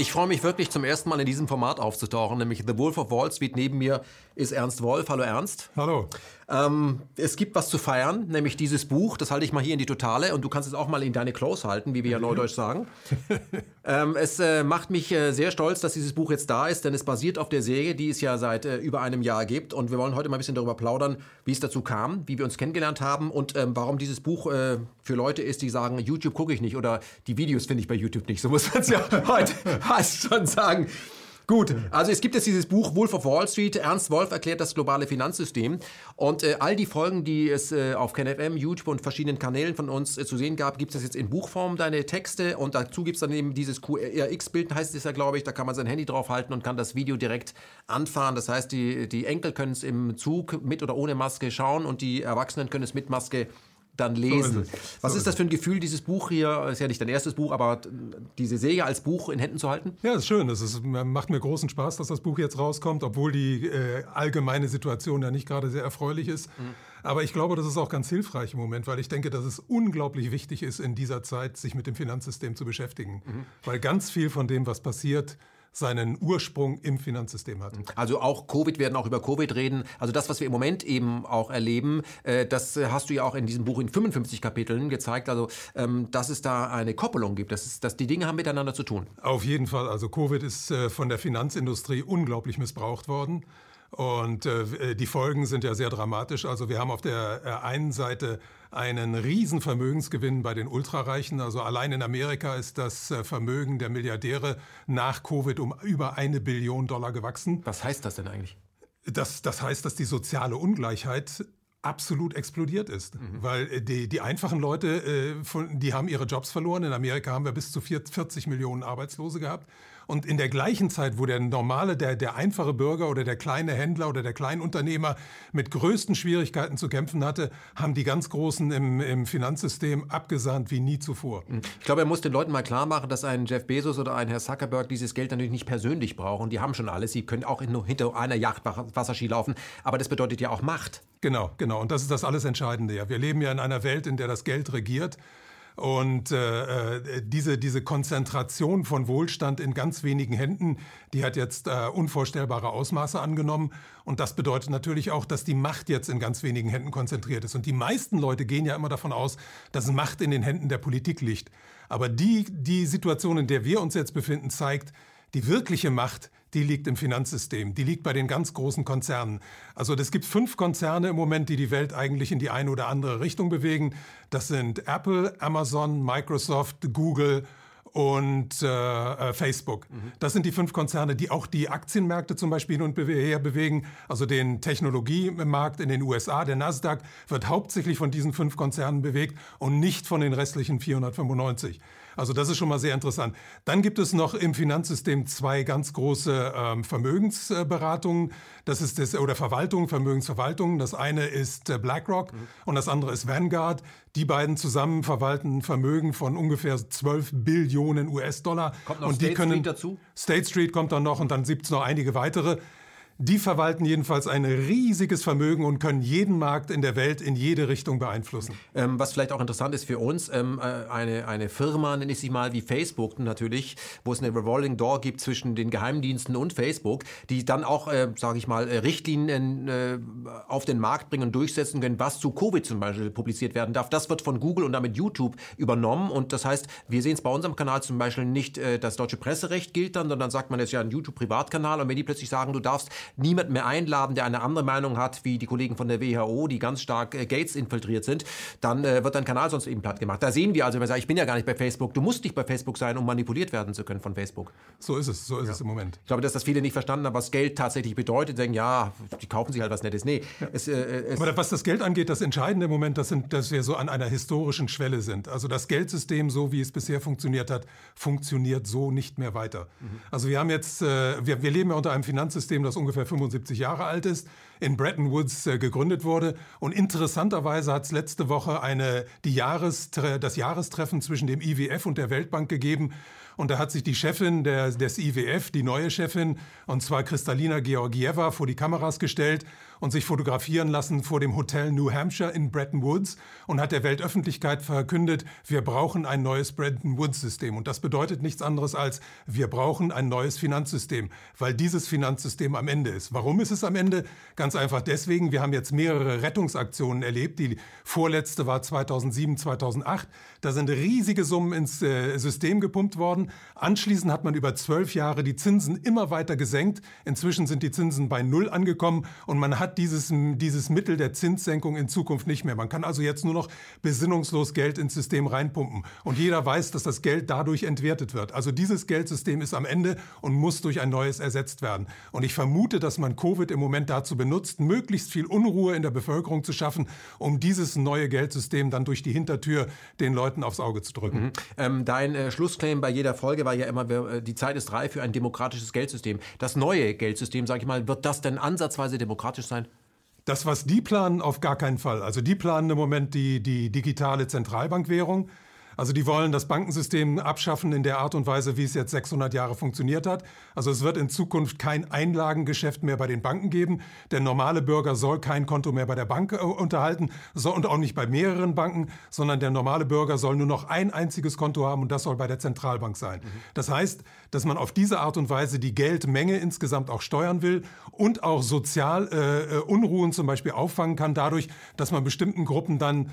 Ich freue mich wirklich zum ersten Mal in diesem Format aufzutauchen, nämlich The Wolf of Wall Street. Neben mir ist Ernst Wolf. Hallo Ernst. Hallo. Ähm, es gibt was zu feiern, nämlich dieses Buch. Das halte ich mal hier in die Totale und du kannst es auch mal in deine Close halten, wie wir ja neudeutsch sagen. ähm, es äh, macht mich äh, sehr stolz, dass dieses Buch jetzt da ist, denn es basiert auf der Serie, die es ja seit äh, über einem Jahr gibt. Und wir wollen heute mal ein bisschen darüber plaudern, wie es dazu kam, wie wir uns kennengelernt haben und ähm, warum dieses Buch äh, für Leute ist, die sagen, YouTube gucke ich nicht oder die Videos finde ich bei YouTube nicht. So muss man es ja heute fast schon sagen. Gut, also es gibt jetzt dieses Buch Wolf of Wall Street. Ernst Wolf erklärt das globale Finanzsystem. Und äh, all die Folgen, die es äh, auf KenFM, YouTube und verschiedenen Kanälen von uns äh, zu sehen gab, gibt es jetzt in Buchform, deine Texte. Und dazu gibt es dann eben dieses QRX-Bild, heißt es ja, glaube ich. Da kann man sein Handy draufhalten und kann das Video direkt anfahren. Das heißt, die, die Enkel können es im Zug mit oder ohne Maske schauen und die Erwachsenen können es mit Maske dann lesen. So ist Was so ist das für ein Gefühl, dieses Buch hier, ist ja nicht dein erstes Buch, aber diese Serie als Buch in Händen zu halten? Ja, ist schön. Es ist, macht mir großen Spaß, dass das Buch jetzt rauskommt, obwohl die äh, allgemeine Situation ja nicht gerade sehr erfreulich ist. Mhm. Aber ich glaube, das ist auch ganz hilfreich im Moment, weil ich denke, dass es unglaublich wichtig ist, in dieser Zeit sich mit dem Finanzsystem zu beschäftigen. Mhm. Weil ganz viel von dem, was passiert, seinen Ursprung im Finanzsystem hat. Also auch Covid, werden auch über Covid reden. Also das, was wir im Moment eben auch erleben, äh, das hast du ja auch in diesem Buch in 55 Kapiteln gezeigt, also ähm, dass es da eine Koppelung gibt, dass, es, dass die Dinge haben miteinander zu tun. Auf jeden Fall. Also Covid ist äh, von der Finanzindustrie unglaublich missbraucht worden. Und äh, die Folgen sind ja sehr dramatisch. Also wir haben auf der einen Seite einen riesen Vermögensgewinn bei den Ultrareichen. Also allein in Amerika ist das äh, Vermögen der Milliardäre nach Covid um über eine Billion Dollar gewachsen. Was heißt das denn eigentlich? Das, das heißt, dass die soziale Ungleichheit absolut explodiert ist. Mhm. Weil äh, die, die einfachen Leute, äh, von, die haben ihre Jobs verloren. In Amerika haben wir bis zu 40 Millionen Arbeitslose gehabt. Und in der gleichen Zeit, wo der normale, der, der einfache Bürger oder der kleine Händler oder der Kleinunternehmer mit größten Schwierigkeiten zu kämpfen hatte, haben die ganz Großen im, im Finanzsystem abgesahnt wie nie zuvor. Mhm. Ich glaube, er muss den Leuten mal klar machen, dass ein Jeff Bezos oder ein Herr Zuckerberg dieses Geld natürlich nicht persönlich brauchen. Die haben schon alles. Sie können auch in, hinter einer Yacht Wasserski laufen. Aber das bedeutet ja auch Macht. Genau, genau. Und das ist das alles Entscheidende. Ja. Wir leben ja in einer Welt, in der das Geld regiert. Und äh, äh, diese, diese Konzentration von Wohlstand in ganz wenigen Händen, die hat jetzt äh, unvorstellbare Ausmaße angenommen. Und das bedeutet natürlich auch, dass die Macht jetzt in ganz wenigen Händen konzentriert ist. Und die meisten Leute gehen ja immer davon aus, dass Macht in den Händen der Politik liegt. Aber die, die Situation, in der wir uns jetzt befinden, zeigt, die wirkliche Macht, die liegt im Finanzsystem, die liegt bei den ganz großen Konzernen. Also es gibt fünf Konzerne im Moment, die die Welt eigentlich in die eine oder andere Richtung bewegen. Das sind Apple, Amazon, Microsoft, Google und äh, äh, Facebook. Mhm. Das sind die fünf Konzerne, die auch die Aktienmärkte zum Beispiel hin und her bewegen. Also den Technologiemarkt in den USA, der Nasdaq, wird hauptsächlich von diesen fünf Konzernen bewegt und nicht von den restlichen 495. Also das ist schon mal sehr interessant. Dann gibt es noch im Finanzsystem zwei ganz große ähm, Vermögensberatungen. Das ist das, oder Verwaltung, Vermögensverwaltung. Das eine ist äh, BlackRock mhm. und das andere ist Vanguard. Die beiden zusammen verwalten Vermögen von ungefähr 12 Billionen US-Dollar. Kommt noch und State die können, Street dazu? State Street kommt dann noch und dann gibt es noch einige weitere. Die verwalten jedenfalls ein riesiges Vermögen und können jeden Markt in der Welt in jede Richtung beeinflussen. Ähm, was vielleicht auch interessant ist für uns, ähm, äh, eine, eine Firma, nenne ich sie mal, wie Facebook natürlich, wo es eine Revolving Door gibt zwischen den Geheimdiensten und Facebook, die dann auch, äh, sage ich mal, äh, Richtlinien äh, auf den Markt bringen und durchsetzen können, was zu Covid zum Beispiel publiziert werden darf. Das wird von Google und damit YouTube übernommen und das heißt, wir sehen es bei unserem Kanal zum Beispiel nicht, äh, das deutsche Presserecht gilt dann, sondern sagt man, das ist ja ein YouTube-Privatkanal und wenn die plötzlich sagen, du darfst niemand mehr einladen, der eine andere Meinung hat, wie die Kollegen von der WHO, die ganz stark äh, Gates infiltriert sind, dann äh, wird dein Kanal sonst eben platt gemacht. Da sehen wir also, wenn man sagt, ich bin ja gar nicht bei Facebook, du musst nicht bei Facebook sein, um manipuliert werden zu können von Facebook. So ist es, so ist ja. es im Moment. Ich glaube, dass das viele nicht verstanden haben, was Geld tatsächlich bedeutet, denken, ja, die kaufen sich halt was Nettes. Nee. Ja. Es, äh, es Aber was das Geld angeht, das Entscheidende im Moment, das sind, dass wir so an einer historischen Schwelle sind. Also das Geldsystem, so wie es bisher funktioniert hat, funktioniert so nicht mehr weiter. Mhm. Also wir haben jetzt, äh, wir, wir leben ja unter einem Finanzsystem, das ungefähr 75 Jahre alt ist. In Bretton Woods äh, gegründet wurde. Und interessanterweise hat es letzte Woche eine, die Jahrestre das Jahrestreffen zwischen dem IWF und der Weltbank gegeben. Und da hat sich die Chefin der, des IWF, die neue Chefin, und zwar Kristalina Georgieva, vor die Kameras gestellt und sich fotografieren lassen vor dem Hotel New Hampshire in Bretton Woods und hat der Weltöffentlichkeit verkündet, wir brauchen ein neues Bretton Woods-System. Und das bedeutet nichts anderes als, wir brauchen ein neues Finanzsystem, weil dieses Finanzsystem am Ende ist. Warum ist es am Ende? Ganz einfach deswegen, wir haben jetzt mehrere Rettungsaktionen erlebt. Die vorletzte war 2007, 2008. Da sind riesige Summen ins äh, System gepumpt worden. Anschließend hat man über zwölf Jahre die Zinsen immer weiter gesenkt. Inzwischen sind die Zinsen bei Null angekommen und man hat dieses, dieses Mittel der Zinssenkung in Zukunft nicht mehr. Man kann also jetzt nur noch besinnungslos Geld ins System reinpumpen. Und jeder weiß, dass das Geld dadurch entwertet wird. Also dieses Geldsystem ist am Ende und muss durch ein neues ersetzt werden. Und ich vermute, dass man Covid im Moment dazu benutzt, möglichst viel Unruhe in der Bevölkerung zu schaffen, um dieses neue Geldsystem dann durch die Hintertür den Leuten aufs Auge zu drücken. Mhm. Ähm, dein äh, Schlussclaim bei jeder Folge war ja immer, äh, die Zeit ist reif für ein demokratisches Geldsystem. Das neue Geldsystem, sage ich mal, wird das denn ansatzweise demokratisch sein? Das, was die planen, auf gar keinen Fall. Also die planen im Moment die, die digitale Zentralbankwährung. Also die wollen das Bankensystem abschaffen in der Art und Weise, wie es jetzt 600 Jahre funktioniert hat. Also es wird in Zukunft kein Einlagengeschäft mehr bei den Banken geben. Der normale Bürger soll kein Konto mehr bei der Bank äh, unterhalten so, und auch nicht bei mehreren Banken, sondern der normale Bürger soll nur noch ein einziges Konto haben und das soll bei der Zentralbank sein. Mhm. Das heißt, dass man auf diese Art und Weise die Geldmenge insgesamt auch steuern will und auch sozial äh, äh Unruhen zum Beispiel auffangen kann dadurch, dass man bestimmten Gruppen dann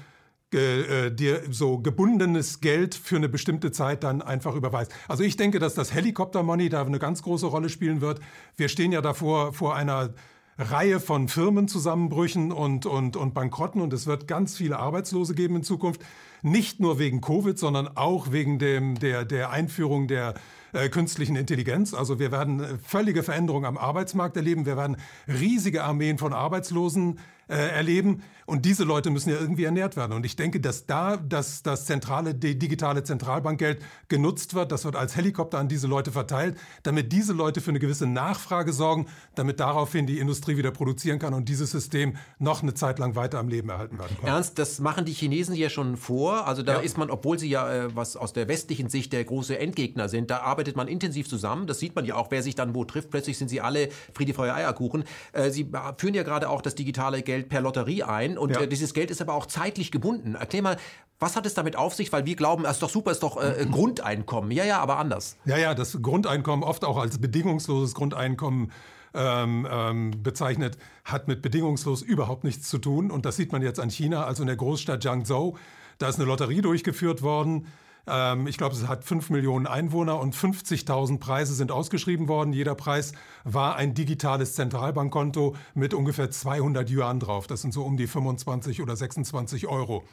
äh, dir so gebundenes Geld für eine bestimmte Zeit dann einfach überweist. Also ich denke, dass das Helikopter-Money da eine ganz große Rolle spielen wird. Wir stehen ja davor vor einer Reihe von Firmenzusammenbrüchen und, und, und Bankrotten und es wird ganz viele Arbeitslose geben in Zukunft. Nicht nur wegen Covid, sondern auch wegen dem, der, der Einführung der äh, künstlichen Intelligenz. Also wir werden äh, völlige Veränderungen am Arbeitsmarkt erleben. Wir werden riesige Armeen von Arbeitslosen äh, erleben. Und diese Leute müssen ja irgendwie ernährt werden. Und ich denke, dass da das, das zentrale, digitale Zentralbankgeld genutzt wird, das wird als Helikopter an diese Leute verteilt, damit diese Leute für eine gewisse Nachfrage sorgen, damit daraufhin die Industrie wieder produzieren kann und dieses System noch eine Zeit lang weiter am Leben erhalten werden kann. Ernst, das machen die Chinesen ja schon vor. Also da ja. ist man, obwohl sie ja äh, was aus der westlichen Sicht der große Endgegner sind, da arbeitet man intensiv zusammen. Das sieht man ja auch, wer sich dann wo trifft. Plötzlich sind sie alle Friede, Feuer, Eierkuchen. Äh, sie führen ja gerade auch das digitale Geld per Lotterie ein und ja. äh, dieses Geld ist aber auch zeitlich gebunden. Erklär mal, was hat es damit auf sich? Weil wir glauben, es ist doch super, es ist doch äh, Grundeinkommen. Ja, ja, aber anders. Ja, ja, das Grundeinkommen, oft auch als bedingungsloses Grundeinkommen ähm, ähm, bezeichnet, hat mit bedingungslos überhaupt nichts zu tun. Und das sieht man jetzt an China, also in der Großstadt Jiangzhou. Da ist eine Lotterie durchgeführt worden. Ähm, ich glaube, es hat 5 Millionen Einwohner und 50.000 Preise sind ausgeschrieben worden. Jeder Preis war ein digitales Zentralbankkonto mit ungefähr 200 Yuan drauf. Das sind so um die 25 oder 26 Euro.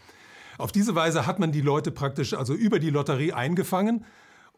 Auf diese Weise hat man die Leute praktisch also über die Lotterie eingefangen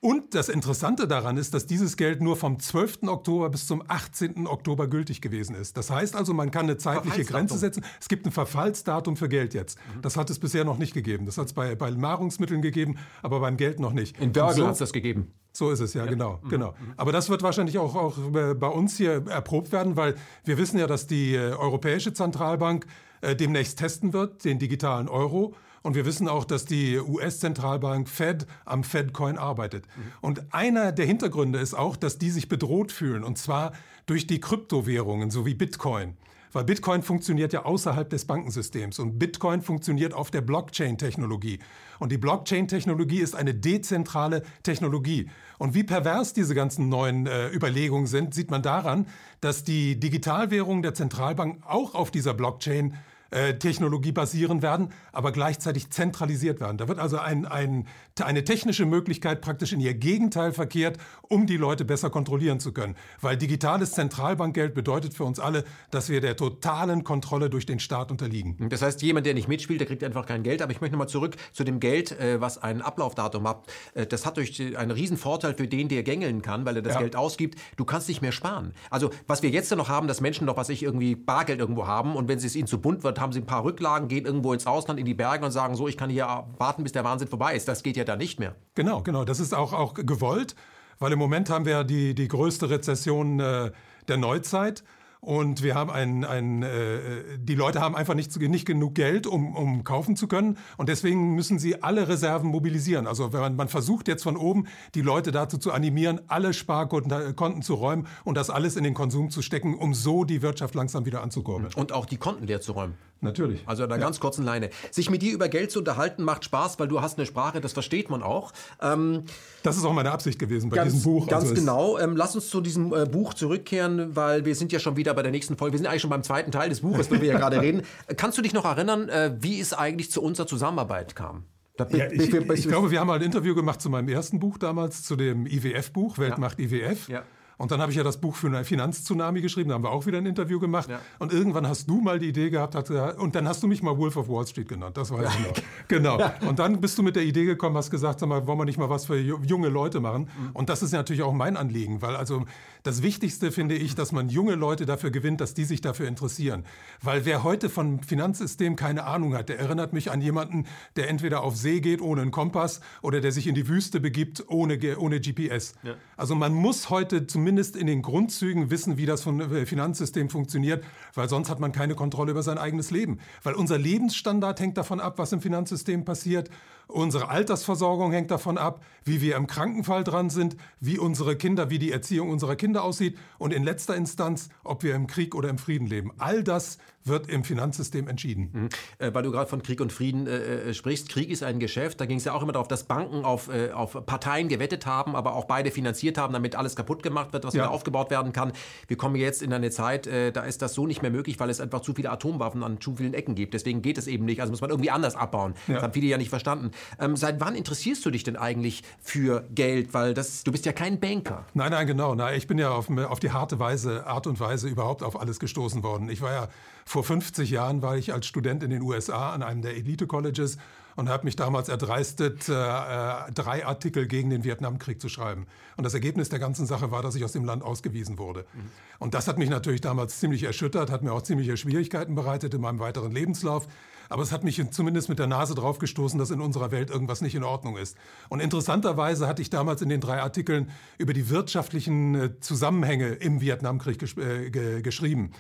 und das Interessante daran ist, dass dieses Geld nur vom 12. Oktober bis zum 18. Oktober gültig gewesen ist. Das heißt also, man kann eine zeitliche Grenze setzen. Es gibt ein Verfallsdatum für Geld jetzt. Mhm. Das hat es bisher noch nicht gegeben. Das hat es bei, bei Nahrungsmitteln gegeben, aber beim Geld noch nicht. In Burger so, hat es das gegeben. So ist es, ja, ja. genau. Mhm. genau. Mhm. Aber das wird wahrscheinlich auch, auch bei uns hier erprobt werden, weil wir wissen ja, dass die äh, Europäische Zentralbank äh, demnächst testen wird, den digitalen Euro. Und wir wissen auch, dass die US-Zentralbank Fed am Fed-Coin arbeitet. Mhm. Und einer der Hintergründe ist auch, dass die sich bedroht fühlen, und zwar durch die Kryptowährungen, so wie Bitcoin. Weil Bitcoin funktioniert ja außerhalb des Bankensystems und Bitcoin funktioniert auf der Blockchain-Technologie. Und die Blockchain-Technologie ist eine dezentrale Technologie. Und wie pervers diese ganzen neuen äh, Überlegungen sind, sieht man daran, dass die Digitalwährungen der Zentralbank auch auf dieser Blockchain äh, Technologie basieren werden, aber gleichzeitig zentralisiert werden. Da wird also ein, ein, eine technische Möglichkeit praktisch in ihr Gegenteil verkehrt, um die Leute besser kontrollieren zu können. Weil digitales Zentralbankgeld bedeutet für uns alle, dass wir der totalen Kontrolle durch den Staat unterliegen. Das heißt, jemand, der nicht mitspielt, der kriegt einfach kein Geld. Aber ich möchte nochmal zurück zu dem Geld, äh, was ein Ablaufdatum hat. Das hat durch einen riesen Vorteil für den, der gängeln kann, weil er das ja. Geld ausgibt. Du kannst nicht mehr sparen. Also was wir jetzt noch haben, dass Menschen noch, was ich irgendwie Bargeld irgendwo haben und wenn es ihnen zu bunt wird, haben sie ein paar Rücklagen, gehen irgendwo ins Ausland, in die Berge und sagen so, ich kann hier warten, bis der Wahnsinn vorbei ist. Das geht ja da nicht mehr. Genau, genau. Das ist auch, auch gewollt, weil im Moment haben wir die, die größte Rezession äh, der Neuzeit. Und wir haben ein, ein äh, die Leute haben einfach nicht, nicht genug Geld, um, um kaufen zu können. Und deswegen müssen sie alle Reserven mobilisieren. Also wenn man, man versucht jetzt von oben, die Leute dazu zu animieren, alle Sparkonten zu räumen und das alles in den Konsum zu stecken, um so die Wirtschaft langsam wieder anzukurbeln. Und auch die Konten leer zu räumen. Natürlich. Also in einer ja. ganz kurzen Leine. Sich mit dir über Geld zu unterhalten macht Spaß, weil du hast eine Sprache, das versteht man auch. Ähm, das ist auch meine Absicht gewesen bei ganz, diesem Buch. Ganz also genau. Ähm, lass uns zu diesem äh, Buch zurückkehren, weil wir sind ja schon wieder bei der nächsten Folge. Wir sind eigentlich schon beim zweiten Teil des Buches, wo wir ja gerade reden. Kannst du dich noch erinnern, äh, wie es eigentlich zu unserer Zusammenarbeit kam? Ja, ich, ich, glaube, wir haben mal ein Interview gemacht zu meinem ersten Buch damals, zu dem IWF-Buch, Weltmacht ja. IWF. Ja. Und dann habe ich ja das Buch für eine Finanztsunami geschrieben, da haben wir auch wieder ein Interview gemacht. Ja. Und irgendwann hast du mal die Idee gehabt, hat, und dann hast du mich mal Wolf of Wall Street genannt, das weiß ich noch. genau. Und dann bist du mit der Idee gekommen, hast gesagt, sag mal, wollen wir nicht mal was für junge Leute machen? Mhm. Und das ist natürlich auch mein Anliegen, weil also das Wichtigste finde ich, dass man junge Leute dafür gewinnt, dass die sich dafür interessieren. Weil wer heute vom Finanzsystem keine Ahnung hat, der erinnert mich an jemanden, der entweder auf See geht ohne einen Kompass oder der sich in die Wüste begibt ohne, ohne GPS. Ja. Also man muss heute zum zumindest in den Grundzügen wissen, wie das äh, Finanzsystem funktioniert, weil sonst hat man keine Kontrolle über sein eigenes Leben. Weil unser Lebensstandard hängt davon ab, was im Finanzsystem passiert. Unsere Altersversorgung hängt davon ab, wie wir im Krankenfall dran sind, wie unsere Kinder, wie die Erziehung unserer Kinder aussieht und in letzter Instanz, ob wir im Krieg oder im Frieden leben. All das wird im Finanzsystem entschieden. Mhm. Äh, weil du gerade von Krieg und Frieden äh, äh, sprichst. Krieg ist ein Geschäft. Da ging es ja auch immer darauf, dass Banken auf, äh, auf Parteien gewettet haben, aber auch beide finanziert haben, damit alles kaputt gemacht wird, was ja. wieder aufgebaut werden kann. Wir kommen jetzt in eine Zeit, äh, da ist das so nicht mehr möglich, weil es einfach zu viele Atomwaffen an zu vielen Ecken gibt. Deswegen geht es eben nicht. Also muss man irgendwie anders abbauen. Ja. Das haben viele ja nicht verstanden. Ähm, seit wann interessierst du dich denn eigentlich für Geld? Weil das, du bist ja kein Banker. Nein, nein, genau. Na, ich bin ja auf, auf die harte Weise, Art und Weise überhaupt auf alles gestoßen worden. Ich war ja vor 50 Jahren war ich als Student in den USA an einem der Elite-Colleges und habe mich damals erdreistet, äh, äh, drei Artikel gegen den Vietnamkrieg zu schreiben. Und das Ergebnis der ganzen Sache war, dass ich aus dem Land ausgewiesen wurde. Mhm. Und das hat mich natürlich damals ziemlich erschüttert, hat mir auch ziemliche Schwierigkeiten bereitet in meinem weiteren Lebenslauf. Aber es hat mich zumindest mit der Nase drauf gestoßen, dass in unserer Welt irgendwas nicht in Ordnung ist. Und interessanterweise hatte ich damals in den drei Artikeln über die wirtschaftlichen äh, Zusammenhänge im Vietnamkrieg gesch äh, geschrieben.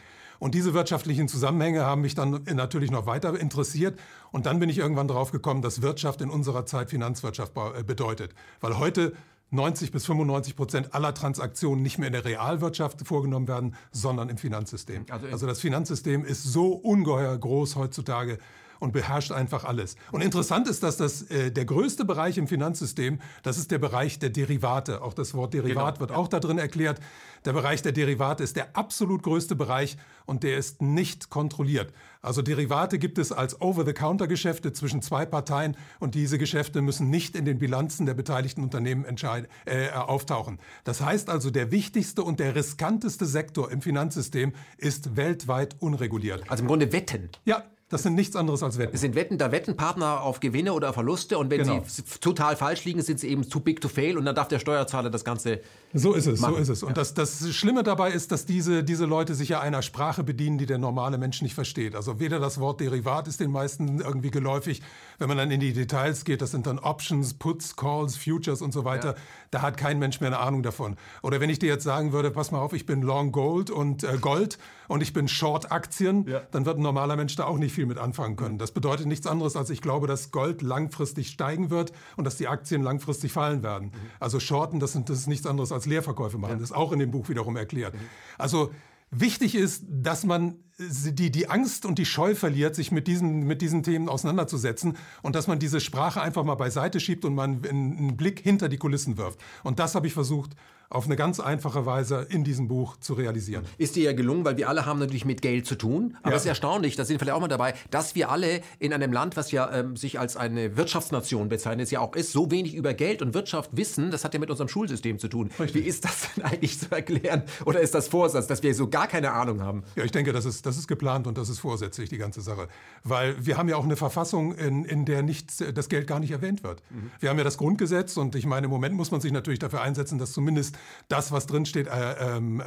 Und diese wirtschaftlichen Zusammenhänge haben mich dann natürlich noch weiter interessiert. Und dann bin ich irgendwann drauf gekommen, dass Wirtschaft in unserer Zeit Finanzwirtschaft äh, bedeutet. Weil heute 90 bis 95 Prozent aller Transaktionen nicht mehr in der Realwirtschaft vorgenommen werden, sondern im Finanzsystem. Also, also das Finanzsystem ist so ungeheuer groß heutzutage, und beherrscht einfach alles. Und interessant ist, dass das äh, der größte Bereich im Finanzsystem, das ist der Bereich der Derivate. Auch das Wort Derivat genau. wird auch da drin erklärt. Der Bereich der Derivate ist der absolut größte Bereich und der ist nicht kontrolliert. Also Derivate gibt es als Over-the-Counter-Geschäfte zwischen zwei Parteien und diese Geschäfte müssen nicht in den Bilanzen der beteiligten Unternehmen äh, auftauchen. Das heißt also, der wichtigste und der riskanteste Sektor im Finanzsystem ist weltweit unreguliert. Also im Grunde Wetten. Ja, das sind nichts anderes als Wetten. Es sind Wetten, da wetten Partner auf Gewinne oder Verluste und wenn genau. sie total falsch liegen, sind sie eben too big to fail und dann darf der Steuerzahler das Ganze. So ist es, machen. so ist es. Und ja. das, das Schlimme dabei ist, dass diese, diese Leute sich ja einer Sprache bedienen, die der normale Mensch nicht versteht. Also weder das Wort Derivat ist den meisten irgendwie geläufig. Wenn man dann in die Details geht, das sind dann Options, Puts, Calls, Futures und so weiter. Ja. Da hat kein Mensch mehr eine Ahnung davon. Oder wenn ich dir jetzt sagen würde, pass mal auf, ich bin Long Gold und äh, Gold und ich bin Short Aktien, ja. dann wird ein normaler Mensch da auch nicht viel mit anfangen können. Das bedeutet nichts anderes, als ich glaube, dass Gold langfristig steigen wird und dass die Aktien langfristig fallen werden. Mhm. Also Shorten, das, sind, das ist nichts anderes als Leerverkäufe machen. Ja. Das ist auch in dem Buch wiederum erklärt. Mhm. Also Wichtig ist, dass man die, die Angst und die Scheu verliert, sich mit diesen, mit diesen Themen auseinanderzusetzen und dass man diese Sprache einfach mal beiseite schiebt und man einen Blick hinter die Kulissen wirft. Und das habe ich versucht auf eine ganz einfache Weise in diesem Buch zu realisieren. Ist dir ja gelungen, weil wir alle haben natürlich mit Geld zu tun. Aber ja. es ist erstaunlich, da sind vielleicht auch mal dabei, dass wir alle in einem Land, was ja ähm, sich als eine Wirtschaftsnation bezeichnet, ja auch ist, so wenig über Geld und Wirtschaft wissen. Das hat ja mit unserem Schulsystem zu tun. Richtig. Wie ist das denn eigentlich zu erklären? Oder ist das Vorsatz, dass wir so gar keine Ahnung haben? Ja, ich denke, das ist ist. Das ist geplant und das ist vorsätzlich, die ganze Sache. Weil wir haben ja auch eine Verfassung, in, in der nichts, das Geld gar nicht erwähnt wird. Mhm. Wir haben ja das Grundgesetz und ich meine, im Moment muss man sich natürlich dafür einsetzen, dass zumindest das, was drinsteht, äh, ähm, äh,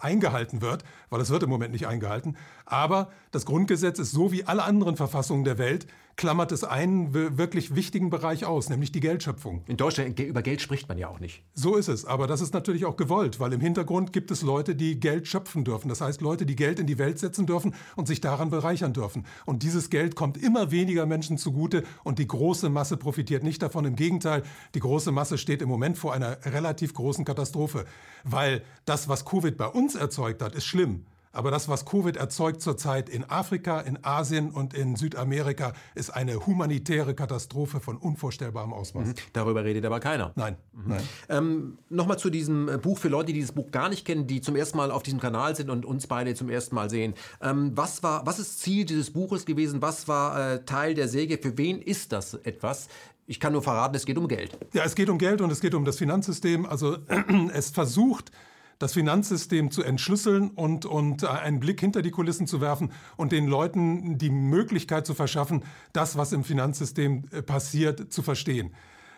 eingehalten wird, weil es wird im Moment nicht eingehalten. Aber das Grundgesetz ist so wie alle anderen Verfassungen der Welt klammert es einen wirklich wichtigen Bereich aus, nämlich die Geldschöpfung. In Deutschland über Geld spricht man ja auch nicht. So ist es, aber das ist natürlich auch gewollt, weil im Hintergrund gibt es Leute, die Geld schöpfen dürfen. Das heißt Leute, die Geld in die Welt setzen dürfen und sich daran bereichern dürfen. Und dieses Geld kommt immer weniger Menschen zugute und die große Masse profitiert nicht davon. Im Gegenteil, die große Masse steht im Moment vor einer relativ großen Katastrophe, weil das, was Covid bei uns erzeugt hat, ist schlimm. Aber das, was Covid erzeugt zurzeit in Afrika, in Asien und in Südamerika, ist eine humanitäre Katastrophe von unvorstellbarem Ausmaß. Mhm. Darüber redet aber keiner. Nein. Mhm. Nein. Ähm, Nochmal zu diesem äh, Buch für Leute, die dieses Buch gar nicht kennen, die zum ersten Mal auf diesem Kanal sind und uns beide zum ersten Mal sehen. Ähm, was, war, was ist Ziel dieses Buches gewesen? Was war äh, Teil der Säge? Für wen ist das etwas? Ich kann nur verraten, es geht um Geld. Ja, es geht um Geld und es geht um das Finanzsystem. Also es versucht, das Finanzsystem zu entschlüsseln und, und äh, einen Blick hinter die Kulissen zu werfen und den Leuten die Möglichkeit zu verschaffen, das, was im Finanzsystem äh, passiert, zu verstehen.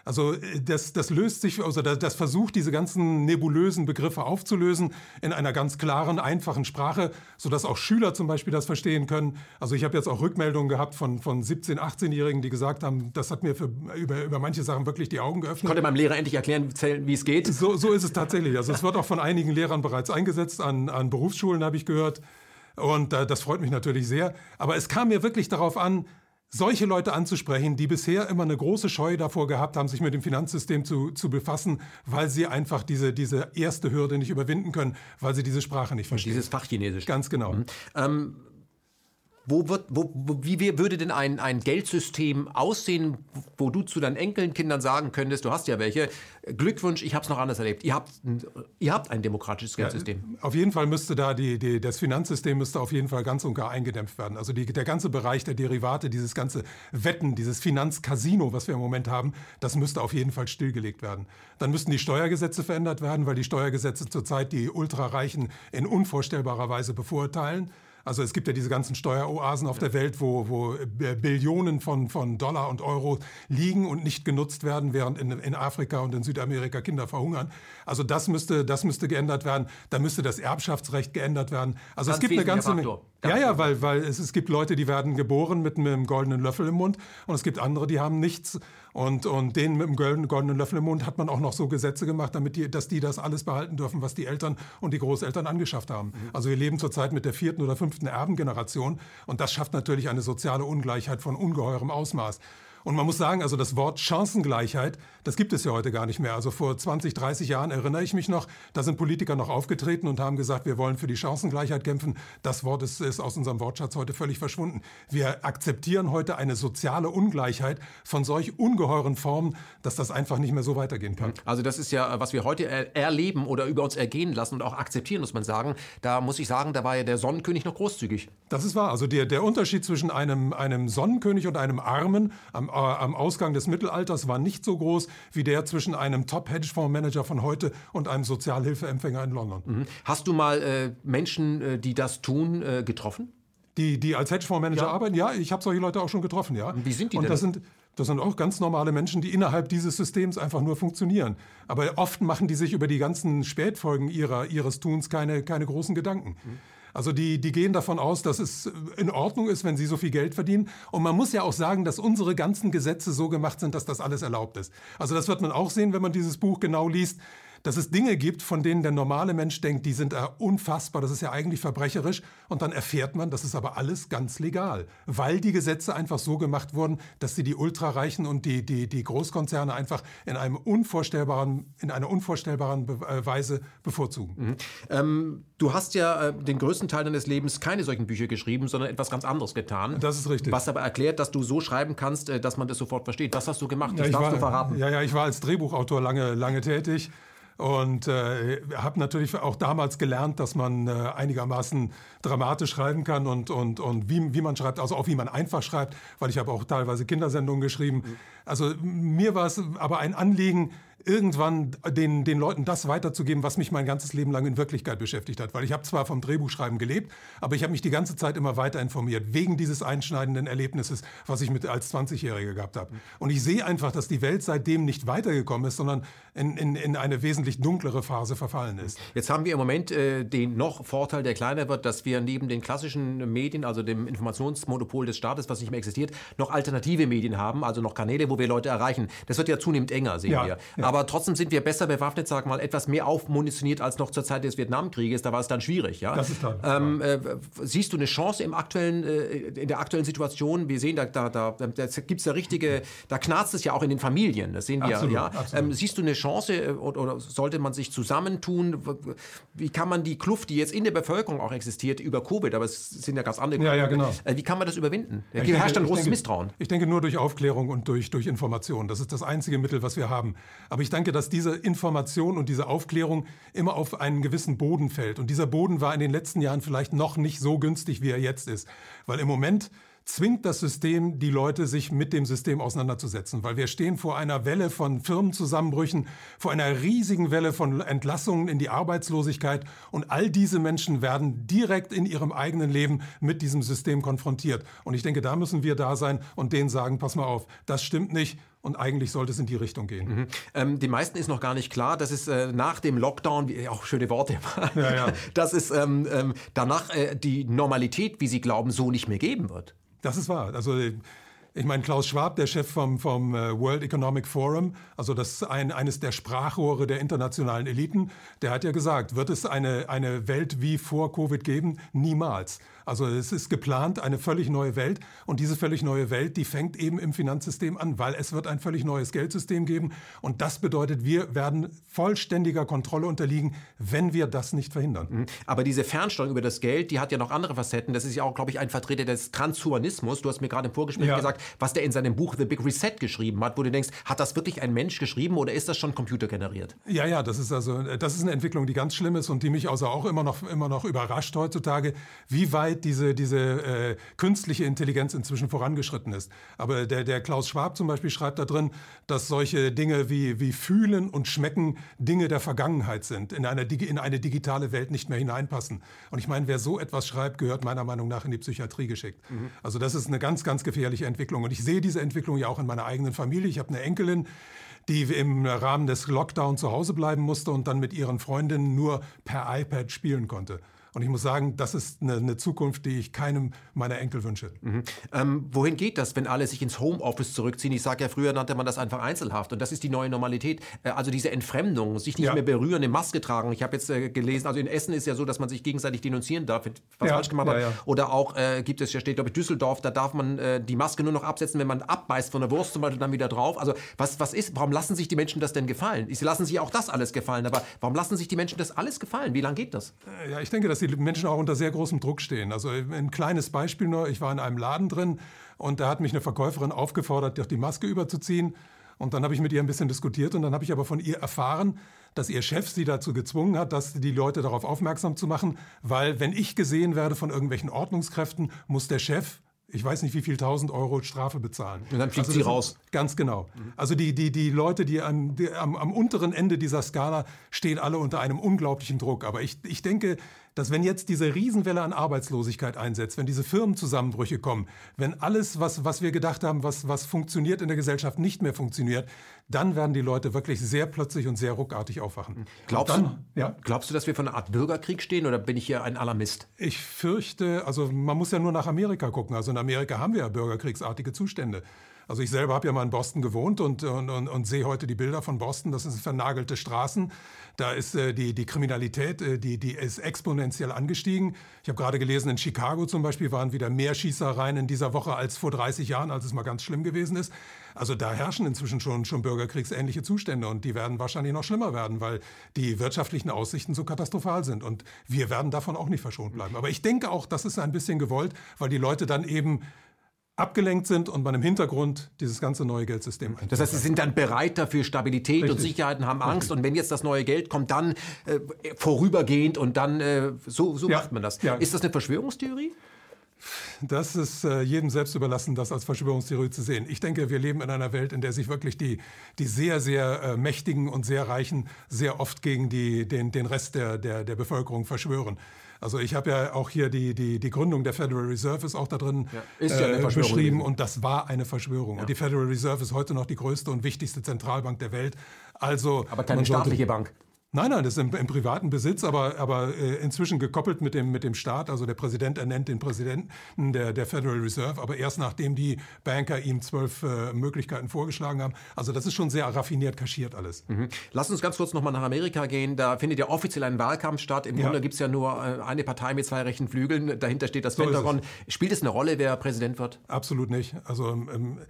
Also äh, das, das löst sich, also das versucht, diese ganzen nebulösen Begriffe aufzulösen in einer ganz klaren, einfachen Sprache, sodass auch Schüler zum Beispiel das verstehen können. Also ich habe jetzt auch Rückmeldungen gehabt von, von 17-, 18-Jährigen, die gesagt haben, das hat mir für, über, über manche Sachen wirklich die Augen geöffnet. Konnte meinem Lehrer endlich erklären, wie es geht? So, so ist es tatsächlich. Also es wird auch von einigen Lehrern bereits eingesetzt, an, an Berufsschulen habe ich gehört. Und äh, das freut mich natürlich sehr. Aber es kam mir wirklich darauf an, solche Leute anzusprechen, die bisher immer eine große Scheu davor gehabt haben, sich mit dem Finanzsystem zu, zu befassen, weil sie einfach diese, diese erste Hürde nicht überwinden können, weil sie diese Sprache nicht verstehen. Dieses Fachchinesisch. Ganz genau. Mhm. Ähm, wo wird, wo, wie würde denn ein, ein Geldsystem aussehen, wo du zu deinen Enkelkindern sagen könntest, du hast ja welche, Glückwunsch, ich habe es noch anders erlebt. Ihr habt, ihr habt ein demokratisches Geldsystem. Ja, auf jeden Fall müsste da die, die, das Finanzsystem müsste auf jeden Fall ganz und gar eingedämpft werden. Also die, der ganze Bereich der Derivate, dieses ganze Wetten, dieses Finanzcasino, was wir im Moment haben, das müsste auf jeden Fall stillgelegt werden. Dann müssten die Steuergesetze verändert werden, weil die Steuergesetze zurzeit die Ultrareichen in unvorstellbarer Weise bevorteilen. Also es gibt ja diese ganzen Steueroasen auf der Welt, wo, wo äh, Billionen von, von Dollar und Euro liegen und nicht genutzt werden, während in, in Afrika und in Südamerika Kinder verhungern. Also das müsste, das müsste geändert werden. Da müsste das Erbschaftsrecht geändert werden. Also Ganz es gibt eine ganze Menge. Ja, ja, weil, weil es, es gibt Leute, die werden geboren mit einem goldenen Löffel im Mund und es gibt andere, die haben nichts. Und, und denen mit dem goldenen Löffel im Mund hat man auch noch so Gesetze gemacht, damit die, dass die das alles behalten dürfen, was die Eltern und die Großeltern angeschafft haben. Mhm. Also wir leben zurzeit mit der vierten oder fünften Erbengeneration und das schafft natürlich eine soziale Ungleichheit von ungeheurem Ausmaß. Und man muss sagen, also das Wort Chancengleichheit, das gibt es ja heute gar nicht mehr. Also vor 20, 30 Jahren erinnere ich mich noch, da sind Politiker noch aufgetreten und haben gesagt, wir wollen für die Chancengleichheit kämpfen. Das Wort ist, ist aus unserem Wortschatz heute völlig verschwunden. Wir akzeptieren heute eine soziale Ungleichheit von solch ungeheuren Formen, dass das einfach nicht mehr so weitergehen kann. Also das ist ja, was wir heute erleben oder über uns ergehen lassen und auch akzeptieren, muss man sagen. Da muss ich sagen, da war ja der Sonnenkönig noch großzügig. Das ist wahr. Also der, der Unterschied zwischen einem, einem Sonnenkönig und einem Armen am am Ausgang des Mittelalters war nicht so groß wie der zwischen einem Top-Hedgefondsmanager von heute und einem Sozialhilfeempfänger in London. Mhm. Hast du mal äh, Menschen, äh, die das tun, äh, getroffen? Die, die als Hedgefondsmanager ja. arbeiten? Ja, ich habe solche Leute auch schon getroffen, ja. Wie sind die und denn? Das sind, das sind auch ganz normale Menschen, die innerhalb dieses Systems einfach nur funktionieren. Aber oft machen die sich über die ganzen Spätfolgen ihrer, ihres Tuns keine, keine großen Gedanken. Mhm. Also die, die gehen davon aus, dass es in Ordnung ist, wenn sie so viel Geld verdienen. Und man muss ja auch sagen, dass unsere ganzen Gesetze so gemacht sind, dass das alles erlaubt ist. Also das wird man auch sehen, wenn man dieses Buch genau liest dass es Dinge gibt, von denen der normale Mensch denkt, die sind äh, unfassbar, das ist ja eigentlich verbrecherisch. Und dann erfährt man, das ist aber alles ganz legal, weil die Gesetze einfach so gemacht wurden, dass sie die Ultrareichen und die, die, die Großkonzerne einfach in, einem unvorstellbaren, in einer unvorstellbaren Be äh, Weise bevorzugen. Mhm. Ähm, du hast ja äh, den größten Teil deines Lebens keine solchen Bücher geschrieben, sondern etwas ganz anderes getan. Das ist richtig. Was aber erklärt, dass du so schreiben kannst, äh, dass man das sofort versteht. Was hast du gemacht? Das ja, darfst war, du verraten. Ja, ja, ich war als Drehbuchautor lange, lange tätig. Und äh, habe natürlich auch damals gelernt, dass man äh, einigermaßen dramatisch schreiben kann und, und, und wie, wie man schreibt, also auch wie man einfach schreibt, weil ich habe auch teilweise Kindersendungen geschrieben. Mhm. Also mir war es aber ein Anliegen, irgendwann den, den Leuten das weiterzugeben, was mich mein ganzes Leben lang in Wirklichkeit beschäftigt hat. Weil ich habe zwar vom Drehbuchschreiben gelebt, aber ich habe mich die ganze Zeit immer weiter informiert, wegen dieses einschneidenden Erlebnisses, was ich mit als 20-Jähriger gehabt habe. Und ich sehe einfach, dass die Welt seitdem nicht weitergekommen ist, sondern in, in, in eine wesentlich dunklere Phase verfallen ist. Jetzt haben wir im Moment äh, den noch Vorteil, der kleiner wird, dass wir neben den klassischen Medien, also dem Informationsmonopol des Staates, was nicht mehr existiert, noch alternative Medien haben, also noch Kanäle, wo wir Leute erreichen. Das wird ja zunehmend enger, sehen ja, wir. Ja. Aber trotzdem sind wir besser bewaffnet, sagen wir mal, etwas mehr aufmunitioniert als noch zur Zeit des Vietnamkrieges. Da war es dann schwierig. Ja? Das ist toll. Ähm, äh, siehst du eine Chance im aktuellen, äh, in der aktuellen Situation? Wir sehen, da, da, da, da gibt es ja richtige, da knarzt es ja auch in den Familien. Das sehen wir absolut, ja. Ähm, siehst du eine Chance äh, oder, oder, sollte man sich zusammentun? Wie kann man die Kluft, die jetzt in der Bevölkerung auch existiert, über Covid, aber es sind ja ganz andere. Ja, ja, genau. Äh, wie kann man das überwinden? Da herrscht ein großes denke, Misstrauen. Ich denke nur durch Aufklärung und durch, durch Information. Das ist das einzige Mittel, was wir haben. Aber ich denke, dass diese Information und diese Aufklärung immer auf einen gewissen Boden fällt. Und dieser Boden war in den letzten Jahren vielleicht noch nicht so günstig, wie er jetzt ist. Weil im Moment zwingt das System die Leute, sich mit dem System auseinanderzusetzen, weil wir stehen vor einer Welle von Firmenzusammenbrüchen, vor einer riesigen Welle von Entlassungen in die Arbeitslosigkeit und all diese Menschen werden direkt in ihrem eigenen Leben mit diesem System konfrontiert. Und ich denke, da müssen wir da sein und denen sagen, pass mal auf, das stimmt nicht und eigentlich sollte es in die Richtung gehen. Mhm. Ähm, den meisten ist noch gar nicht klar, dass es äh, nach dem Lockdown, wie, auch schöne Worte, ja, ja. dass es ähm, ähm, danach äh, die Normalität, wie Sie glauben, so nicht mehr geben wird. Das ist wahr. Also ich meine, Klaus Schwab, der Chef vom, vom äh, World Economic Forum, also das ein, eines der Sprachrohre der internationalen Eliten, der hat ja gesagt, wird es eine, eine Welt wie vor Covid geben? Niemals. Also es ist geplant, eine völlig neue Welt. Und diese völlig neue Welt, die fängt eben im Finanzsystem an, weil es wird ein völlig neues Geldsystem geben. Und das bedeutet, wir werden vollständiger Kontrolle unterliegen, wenn wir das nicht verhindern. Mhm. Aber diese Fernsteuerung über das Geld, die hat ja noch andere Facetten. Das ist ja auch, glaube ich, ein Vertreter des Transhumanismus. Du hast mir gerade im Vorgespräch ja. gesagt, was der in seinem Buch The Big Reset geschrieben hat, wo du denkst, hat das wirklich ein Mensch geschrieben oder ist das schon computergeneriert? Ja, ja, das ist also, das ist eine Entwicklung, die ganz schlimm ist und die mich also auch immer noch, immer noch überrascht heutzutage, wie weit weit diese, diese äh, künstliche Intelligenz inzwischen vorangeschritten ist. Aber der, der Klaus Schwab zum Beispiel schreibt da drin, dass solche Dinge wie, wie Fühlen und Schmecken Dinge der Vergangenheit sind, in eine, in eine digitale Welt nicht mehr hineinpassen. Und ich meine, wer so etwas schreibt, gehört meiner Meinung nach in die Psychiatrie geschickt. Mhm. Also das ist eine ganz, ganz gefährliche Entwicklung. Und ich sehe diese Entwicklung ja auch in meiner eigenen Familie. Ich habe eine Enkelin, die im Rahmen des Lockdown zu Hause bleiben musste und dann mit ihren Freundinnen nur per iPad spielen konnte. Und ich muss sagen, das ist eine, eine Zukunft, die ich keinem meiner Enkel wünsche. Mhm. Ähm, wohin geht das, wenn alle sich ins Homeoffice zurückziehen? Ich sage ja, früher nannte man das einfach Einzelhaft. Und das ist die neue Normalität. Äh, also diese Entfremdung, sich nicht ja. mehr berühren, eine Maske tragen. Ich habe jetzt äh, gelesen, also in Essen ist ja so, dass man sich gegenseitig denunzieren darf, was ja. falsch gemacht hat. Ja, Oder auch äh, gibt es ja, steht glaube ich, Düsseldorf, da darf man äh, die Maske nur noch absetzen, wenn man abbeißt von der Wurst zum Beispiel dann wieder drauf. Also was, was ist, warum lassen sich die Menschen das denn gefallen? Sie lassen sich auch das alles gefallen, aber warum lassen sich die Menschen das alles gefallen? Wie lange geht das? Äh, ja, ich denke, dass die Menschen auch unter sehr großem Druck stehen. Also ein kleines Beispiel nur, ich war in einem Laden drin und da hat mich eine Verkäuferin aufgefordert, die Maske überzuziehen. Und dann habe ich mit ihr ein bisschen diskutiert und dann habe ich aber von ihr erfahren, dass ihr Chef sie dazu gezwungen hat, dass die Leute darauf aufmerksam zu machen, weil wenn ich gesehen werde von irgendwelchen Ordnungskräften, muss der Chef ich weiß nicht, wie viel tausend Euro Strafe bezahlen. Und dann fliegt also sie raus. Ganz genau. Mhm. Also die, die, die Leute, die, an, die am, am, unteren Ende dieser Skala stehen alle unter einem unglaublichen Druck. Aber ich, ich denke, dass wenn jetzt diese Riesenwelle an Arbeitslosigkeit einsetzt, wenn diese Firmenzusammenbrüche kommen, wenn alles, was, was wir gedacht haben, was, was funktioniert in der Gesellschaft, nicht mehr funktioniert, dann werden die Leute wirklich sehr plötzlich und sehr ruckartig aufwachen. Glaubst, dann, du, ja? glaubst du, dass wir vor einer Art Bürgerkrieg stehen oder bin ich hier ein Alarmist? Ich fürchte, also man muss ja nur nach Amerika gucken. Also in Amerika haben wir ja bürgerkriegsartige Zustände. Also ich selber habe ja mal in Boston gewohnt und, und, und, und, sehe heute die Bilder von Boston. Das sind vernagelte Straßen. Da ist äh, die, die Kriminalität, äh, die, die ist exponentiell angestiegen. Ich habe gerade gelesen, in Chicago zum Beispiel waren wieder mehr Schießereien in dieser Woche als vor 30 Jahren, als es mal ganz schlimm gewesen ist. Also da herrschen inzwischen schon, schon bürgerkriegsähnliche Zustände und die werden wahrscheinlich noch schlimmer werden, weil die wirtschaftlichen Aussichten so katastrophal sind. Und wir werden davon auch nicht verschont bleiben. Aber ich denke auch, das ist ein bisschen gewollt, weil die Leute dann eben abgelenkt sind und man im Hintergrund dieses ganze neue Geldsystem einführt. Das heißt, sie sind dann bereit dafür Stabilität Richtig. und Sicherheit und haben Angst. Richtig. Und wenn jetzt das neue Geld kommt, dann äh, vorübergehend und dann äh, so, so ja. macht man das. Ja. Ist das eine Verschwörungstheorie? Das ist äh, jedem selbst überlassen, das als Verschwörungstheorie zu sehen. Ich denke, wir leben in einer Welt, in der sich wirklich die, die sehr, sehr äh, Mächtigen und sehr Reichen sehr oft gegen die, den, den Rest der, der, der Bevölkerung verschwören. Also ich habe ja auch hier die, die, die Gründung der Federal Reserve ist auch da drin ja, ist ja äh, beschrieben und das war eine Verschwörung. Ja. Und die Federal Reserve ist heute noch die größte und wichtigste Zentralbank der Welt. Also, Aber keine staatliche Bank. Nein, nein, das ist im, im privaten Besitz, aber, aber äh, inzwischen gekoppelt mit dem, mit dem Staat. Also der Präsident ernennt den Präsidenten der, der Federal Reserve, aber erst nachdem die Banker ihm zwölf äh, Möglichkeiten vorgeschlagen haben. Also das ist schon sehr raffiniert kaschiert alles. Mhm. Lass uns ganz kurz nochmal nach Amerika gehen. Da findet ja offiziell ein Wahlkampf statt. Im ja. Grunde gibt es ja nur äh, eine Partei mit zwei rechten Flügeln. Dahinter steht das so Pentagon. Spielt es eine Rolle, wer Präsident wird? Absolut nicht. Also ähm,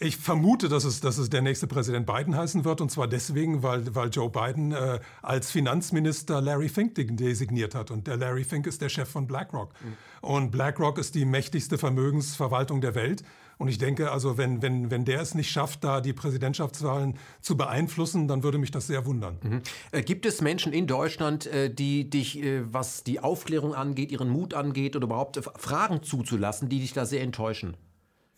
ich vermute, dass es, dass es der nächste Präsident Biden heißen wird. Und zwar deswegen, weil, weil Joe Biden äh, als Finanzminister Larry Fink designiert hat. Und der Larry Fink ist der Chef von BlackRock. Mhm. Und BlackRock ist die mächtigste Vermögensverwaltung der Welt. Und ich denke, also wenn, wenn, wenn der es nicht schafft, da die Präsidentschaftswahlen zu beeinflussen, dann würde mich das sehr wundern. Mhm. Äh, gibt es Menschen in Deutschland, äh, die dich, äh, was die Aufklärung angeht, ihren Mut angeht oder überhaupt Fragen zuzulassen, die dich da sehr enttäuschen?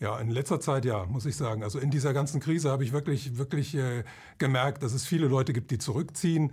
Ja, in letzter Zeit ja, muss ich sagen. Also in dieser ganzen Krise habe ich wirklich, wirklich äh, gemerkt, dass es viele Leute gibt, die zurückziehen,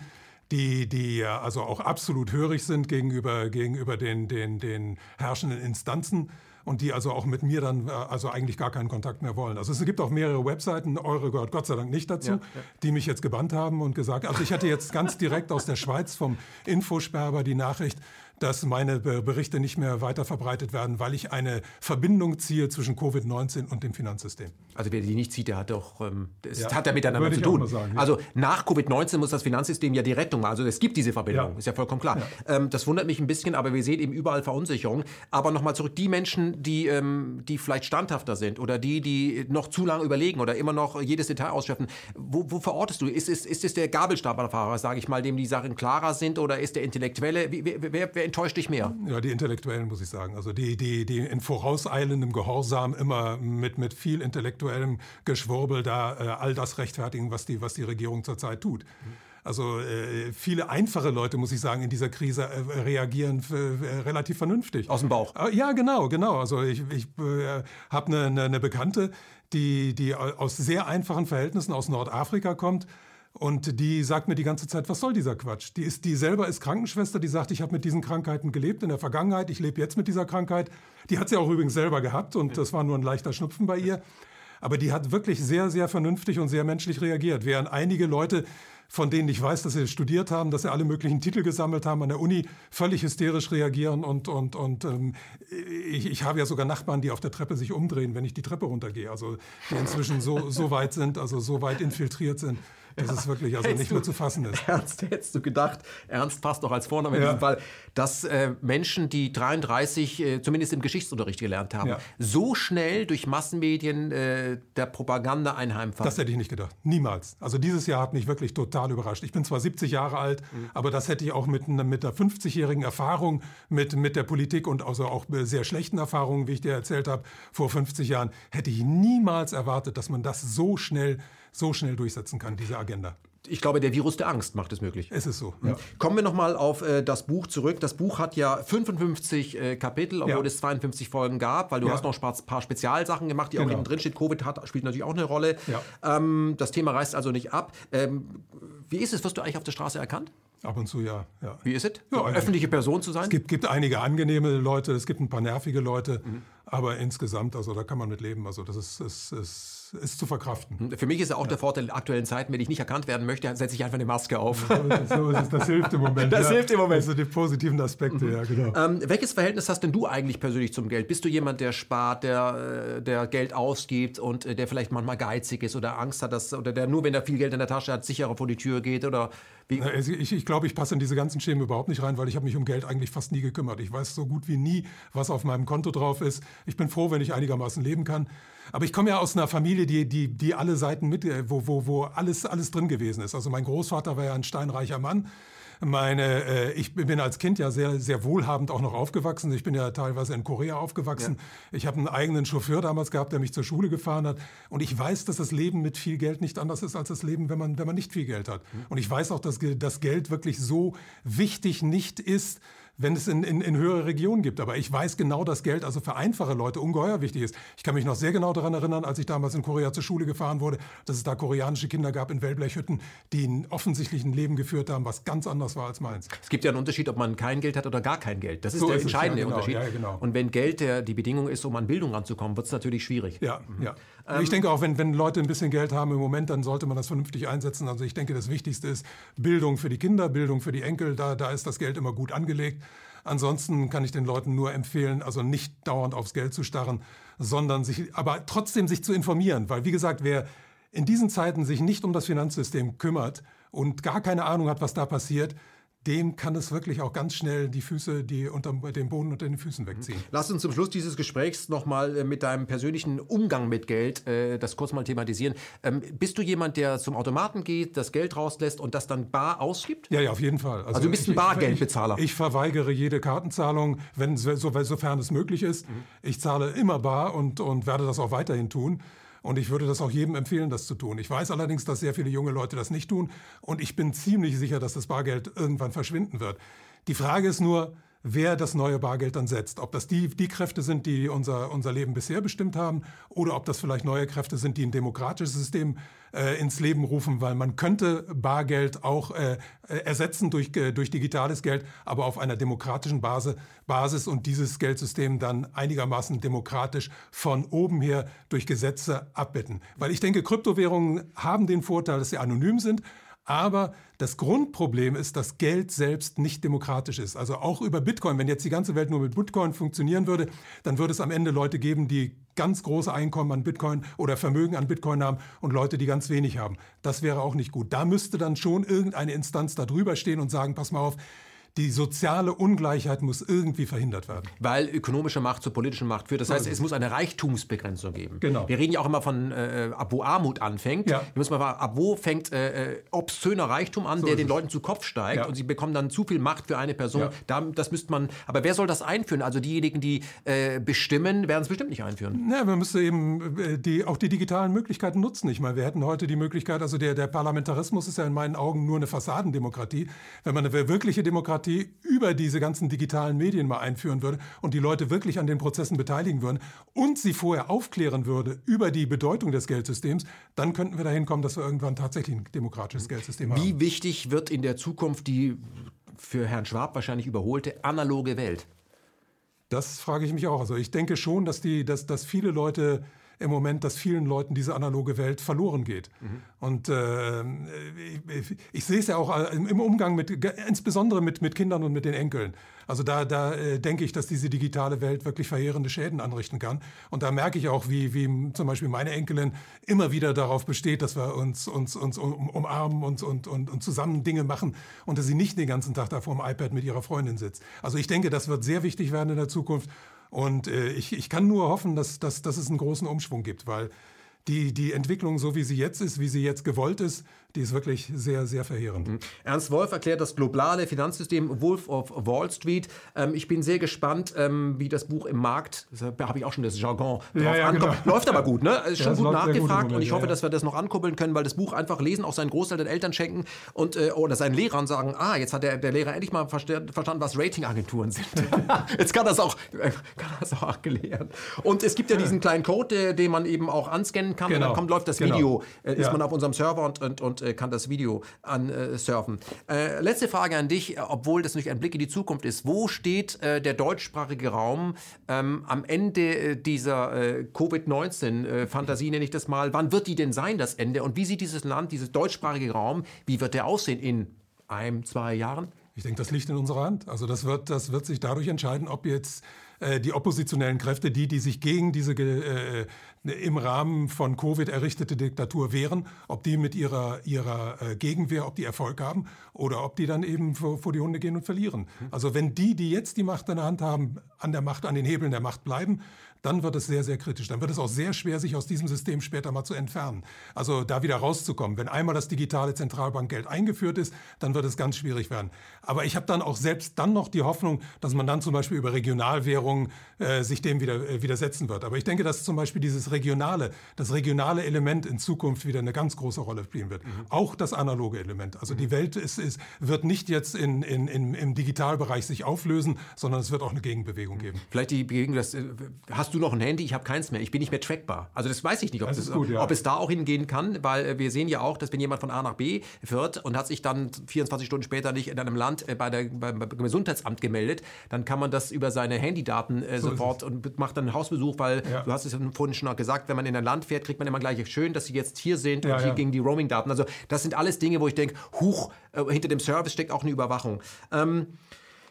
die, die also auch absolut hörig sind gegenüber, gegenüber den, den, den herrschenden Instanzen und die also auch mit mir dann äh, also eigentlich gar keinen Kontakt mehr wollen. Also es gibt auch mehrere Webseiten, eure gehört Gott sei Dank nicht dazu, ja, ja. die mich jetzt gebannt haben und gesagt, also ich hatte jetzt ganz direkt aus der Schweiz vom Infosperber die Nachricht, dass meine Berichte nicht mehr weiter verbreitet werden, weil ich eine Verbindung ziehe zwischen Covid-19 und dem Finanzsystem. Also wer die nicht zieht, der hat doch, ähm, das ja, hat ja miteinander zu tun. Sagen, ja. Also nach Covid-19 muss das Finanzsystem ja die Rettung machen. Also es gibt diese Verbindung, ja. ist ja vollkommen klar. Ähm, das wundert mich ein bisschen, aber wir sehen eben überall Verunsicherung. Aber nochmal zurück, die Menschen, die, ähm, die vielleicht standhafter sind oder die, die noch zu lange überlegen oder immer noch jedes Detail ausschöpfen, wo, wo verortest du? Ist, ist, ist es der Gabelstaplerfahrer, sage ich mal, dem die Sachen klarer sind oder ist der Intellektuelle? Wer, wer, wer enttäuscht dich mehr? Ja, die Intellektuellen, muss ich sagen. Also die, die, die in vorauseilendem Gehorsam immer mit, mit viel intellektuellem Geschwurbel da äh, all das rechtfertigen, was die, was die Regierung zurzeit tut. Also äh, viele einfache Leute, muss ich sagen, in dieser Krise äh, reagieren äh, relativ vernünftig. Aus dem Bauch. Äh, ja, genau, genau. Also ich, ich äh, habe eine, eine, eine Bekannte, die, die aus sehr einfachen Verhältnissen aus Nordafrika kommt und die sagt mir die ganze Zeit, was soll dieser Quatsch? Die, ist, die selber ist Krankenschwester, die sagt, ich habe mit diesen Krankheiten gelebt in der Vergangenheit, ich lebe jetzt mit dieser Krankheit. Die hat sie auch übrigens selber gehabt und das war nur ein leichter Schnupfen bei ihr. Aber die hat wirklich sehr, sehr vernünftig und sehr menschlich reagiert. Während einige Leute, von denen ich weiß, dass sie studiert haben, dass sie alle möglichen Titel gesammelt haben an der Uni, völlig hysterisch reagieren. Und, und, und ähm, ich, ich habe ja sogar Nachbarn, die auf der Treppe sich umdrehen, wenn ich die Treppe runtergehe. Also die inzwischen so, so weit sind, also so weit infiltriert sind dass es wirklich also nicht mehr zu fassen ist. Ernst, hättest du gedacht, Ernst passt doch als Vorname in diesem Fall, dass äh, Menschen, die 33 äh, zumindest im Geschichtsunterricht gelernt haben, ja. so schnell durch Massenmedien äh, der Propaganda einheimfallen? Das hätte ich nicht gedacht. Niemals. Also dieses Jahr hat mich wirklich total überrascht. Ich bin zwar 70 Jahre alt, mhm. aber das hätte ich auch mit, mit einer 50-jährigen Erfahrung mit, mit der Politik und also auch sehr schlechten Erfahrungen, wie ich dir erzählt habe, vor 50 Jahren, hätte ich niemals erwartet, dass man das so schnell so schnell durchsetzen kann, diese Agenda. Ich glaube, der Virus der Angst macht es möglich. Es ist so. Ja. Kommen wir nochmal auf äh, das Buch zurück. Das Buch hat ja 55 äh, Kapitel, obwohl ja. es 52 Folgen gab, weil du ja. hast noch ein paar Spezialsachen gemacht, die genau. auch eben drin steht. Covid hat, spielt natürlich auch eine Rolle. Ähm, das Thema reißt also nicht ab. Ähm, wie ist es? Wirst du eigentlich auf der Straße erkannt? Ab und zu ja. Wie ist es? So, öffentliche Person zu sein? Es gibt, gibt, einige angenehme Leute, es gibt ein paar nervige Leute, mhm. Aber insgesamt, also da kann man mit leben. Also das ist, ist, ist ist, zu verkraften. Hm, für mich ist ja auch ja. der Vorteil in aktuellen Zeiten, wenn ich nicht erkannt werden möchte, setze ich einfach eine Maske auf. So ist es, das hilft im Moment. Das ja. hilft im Moment. Also die positiven Aspekte, mhm. ja, genau. Ähm, welches Verhältnis hast denn du eigentlich persönlich zum Geld? Bist du jemand, der spart, der, äh, der Geld ausgibt und äh, der vielleicht manchmal geizig ist oder Angst hat, dass, oder der nur, wenn er viel Geld in der Tasche hat, sicherer vor die Tür geht? Oder wie? Also ich, ich glaube, ich passe in diese ganzen Schemen überhaupt nicht rein, weil ich habe mich um Geld eigentlich fast nie gekümmert. Ich weiß so gut wie nie, was auf meinem Konto drauf ist. Ich bin froh, wenn ich einigermaßen leben kann. Aber ich komme ja aus einer Familie, die, die, die alle Seiten mit, äh, wo, wo, wo alles, alles drin gewesen ist. Also mein Großvater war ja ein steinreicher Mann. Meine, äh, ich bin als Kind ja sehr, sehr wohlhabend auch noch aufgewachsen. Ich bin ja teilweise in Korea aufgewachsen. Ja. Ich habe einen eigenen Chauffeur damals gehabt, der mich zur Schule gefahren hat. Und ich weiß, dass das Leben mit viel Geld nicht anders ist als das Leben, wenn man, wenn man nicht viel Geld hat. Mhm. Und ich weiß auch, dass das Geld wirklich so wichtig nicht ist, wenn es in, in, in höhere Regionen gibt. Aber ich weiß genau, dass Geld also für einfache Leute ungeheuer wichtig ist. Ich kann mich noch sehr genau daran erinnern, als ich damals in Korea zur Schule gefahren wurde, dass es da koreanische Kinder gab in Wellblechhütten, die ein offensichtlich Leben geführt haben, was ganz anders war als meins. Es gibt ja einen Unterschied, ob man kein Geld hat oder gar kein Geld. Das ist so der ist entscheidende es, ja, genau, Unterschied. Ja, genau. Und wenn Geld der, die Bedingung ist, um an Bildung ranzukommen, wird es natürlich schwierig. Ja, mhm. ja. Ähm, ich denke auch, wenn, wenn Leute ein bisschen Geld haben im Moment, dann sollte man das vernünftig einsetzen. Also ich denke, das Wichtigste ist Bildung für die Kinder, Bildung für die Enkel. Da, da ist das Geld immer gut angelegt. Ansonsten kann ich den Leuten nur empfehlen, also nicht dauernd aufs Geld zu starren, sondern sich, aber trotzdem sich zu informieren. Weil, wie gesagt, wer in diesen Zeiten sich nicht um das Finanzsystem kümmert und gar keine Ahnung hat, was da passiert, dem kann es wirklich auch ganz schnell die Füße, die unter dem Boden unter den Füßen wegziehen. Lass uns zum Schluss dieses Gesprächs nochmal äh, mit deinem persönlichen Umgang mit Geld äh, das kurz mal thematisieren. Ähm, bist du jemand, der zum Automaten geht, das Geld rauslässt und das dann bar ausgibt? Ja, ja, auf jeden Fall. Also, also du bist ein Bargeldbezahler. Ich, ich, ich, verweigere jede Kartenzahlung, wenn, so, sofern es möglich ist. Mhm. Ich zahle immer bar und, und werde das auch weiterhin tun. Und ich würde das auch jedem empfehlen, das zu tun. Ich weiß allerdings, dass sehr viele junge Leute das nicht tun. Und ich bin ziemlich sicher, dass das Bargeld irgendwann verschwinden wird. Die Frage ist nur, wer das neue Bargeld dann setzt. Ob das die, die Kräfte sind, die unser, unser Leben bisher bestimmt haben, oder ob das vielleicht neue Kräfte sind, die ein demokratisches System äh, ins Leben rufen, weil man könnte Bargeld auch äh, äh ersetzen durch, äh, durch digitales Geld, aber auf einer demokratischen Base, Basis und dieses Geldsystem dann einigermaßen demokratisch von oben her durch Gesetze abbetten. Weil ich denke, Kryptowährungen haben den Vorteil, dass sie anonym sind, aber das Grundproblem ist, dass Geld selbst nicht demokratisch ist. Also auch über Bitcoin. Wenn jetzt die ganze Welt nur mit Bitcoin funktionieren würde, dann würde es am Ende Leute geben, die ganz große Einkommen an Bitcoin oder Vermögen an Bitcoin haben und Leute, die ganz wenig haben. Das wäre auch nicht gut. Da müsste dann schon irgendeine Instanz da drüber stehen und sagen, pass mal auf, die soziale Ungleichheit muss irgendwie verhindert werden. Weil ökonomische Macht zur politischen Macht führt. Das heißt, es muss eine Reichtumsbegrenzung geben. Genau. Wir reden ja auch immer von, äh, ab wo Armut anfängt. Ja. Wir müssen mal fragen, ab wo fängt äh, äh obszöner Reichtum an, so der den. Leuten zu Kopf steigt ja. und sie bekommen dann zu viel Macht für eine Person. Ja. Da, das müsste man, aber wer soll das einführen? Also diejenigen, die äh, bestimmen, werden es bestimmt nicht einführen. Ja, man müsste eben äh, die, auch die digitalen Möglichkeiten nutzen. Ich meine, wir hätten heute die Möglichkeit, also der, der Parlamentarismus ist ja in meinen Augen nur eine Fassadendemokratie. Wenn man eine wirkliche Demokratie Demokratie über diese ganzen digitalen Medien mal einführen würde und die Leute wirklich an den Prozessen beteiligen würden und sie vorher aufklären würde über die Bedeutung des Geldsystems, dann könnten wir dahin kommen, dass wir irgendwann tatsächlich ein demokratisches Geldsystem haben. Wie wichtig wird in der Zukunft die für Herrn Schwab wahrscheinlich überholte analoge Welt? Das frage ich mich auch. Also ich denke schon, dass, die, dass, dass viele Leute im Moment, dass vielen Leuten diese analoge Welt verloren geht. Mhm. Und äh, ich, ich, sehe es ja auch äh, im Umgang mit, insbesondere mit, mit Kindern und mit den Enkeln. Also da, da äh, denke ich, dass diese digitale Welt wirklich verheerende Schäden anrichten kann. Und da merke ich auch, wie, wie zum Beispiel meine Enkelin immer wieder darauf besteht, dass wir uns, uns, uns um, umarmen und, und, und, und zusammen Dinge machen und dass sie nicht den ganzen Tag da vor dem iPad mit ihrer Freundin sitzt. Also ich denke, das wird sehr wichtig werden in der Zukunft. Und äh, ich, ich kann nur hoffen, dass, dass, dass es einen großen Umschwung gibt, weil die, die Entwicklung, so wie sie jetzt ist, wie sie jetzt gewollt ist, die ist wirklich sehr, sehr verheerend. Mhm. Ernst Wolf erklärt das globale Finanzsystem Wolf of Wall Street. Ähm, ich bin sehr gespannt, ähm, wie das Buch im Markt, da habe ich auch schon das Jargon drauf ja, ja, genau. Läuft aber gut, ne? Ist schon ja, gut nachgefragt gut und ich hoffe, dass wir das noch ankuppeln können, weil das Buch einfach lesen, auch seinen Großteil den Eltern schenken und äh, oder seinen Lehrern sagen, ah, jetzt hat der, der Lehrer endlich mal verstanden, was Ratingagenturen sind. jetzt kann das auch, äh, kann das auch erklären. Und es gibt ja diesen kleinen Code, den man eben auch anscannen kann genau. und dann kommt, läuft das genau. Video, äh, ist man auf unserem Server und, und, und äh, kann das Video ansurfen. Äh, letzte Frage an dich, obwohl das nicht ein Blick in die Zukunft ist. Wo steht äh, der deutschsprachige Raum ähm, am Ende äh, dieser äh, Covid-19-Fantasie, nenne ich das mal? Wann wird die denn sein, das Ende? Und wie sieht dieses Land, dieses deutschsprachige Raum, wie wird der aussehen in einem, zwei Jahren? Ich denke, das liegt in unserer Hand. Also das wird, das wird sich dadurch entscheiden, ob jetzt äh, die oppositionellen Kräfte, die, die sich gegen diese äh, im Rahmen von Covid errichtete Diktatur wehren, ob die mit ihrer, ihrer äh, Gegenwehr, ob die Erfolg haben oder ob die dann eben vor, vor die Hunde gehen und verlieren. Also wenn die, die jetzt die Macht in der Hand haben, an der Macht, an den Hebeln der Macht bleiben, dann wird es sehr, sehr kritisch. Dann wird es auch sehr schwer, sich aus diesem System später mal zu entfernen. Also da wieder rauszukommen. Wenn einmal das digitale Zentralbankgeld eingeführt ist, dann wird es ganz schwierig werden. Aber ich habe dann auch selbst dann noch die Hoffnung, dass man dann zum Beispiel über Regionalwährungen äh, sich dem wieder äh, widersetzen wird. Aber ich denke, dass zum Beispiel dieses regionale, das regionale Element in Zukunft wieder eine ganz große Rolle spielen wird. Mhm. Auch das analoge Element. Also mhm. die Welt ist, ist, wird nicht jetzt in, in, in, im Digitalbereich sich auflösen, sondern es wird auch eine Gegenbewegung geben. Vielleicht die Bewegung, das, äh, hast du noch ein Handy? Ich habe keins mehr. Ich bin nicht mehr trackbar. Also das weiß ich nicht, ob, das das, gut, ja. ob es da auch hingehen kann, weil äh, wir sehen ja auch, dass wenn jemand von A nach B fährt und hat sich dann 24 Stunden später nicht in einem Land äh, bei der, beim, beim Gesundheitsamt gemeldet, dann kann man das über seine Handydaten äh, so sofort und macht dann einen Hausbesuch, weil ja. du hast es vorhin schon gesagt, wenn man in ein Land fährt, kriegt man immer gleich schön, dass sie jetzt hier sind ja, und hier gegen die Roaming-Daten. Also das sind alles Dinge, wo ich denke, huch, äh, hinter dem Service steckt auch eine Überwachung. Ähm,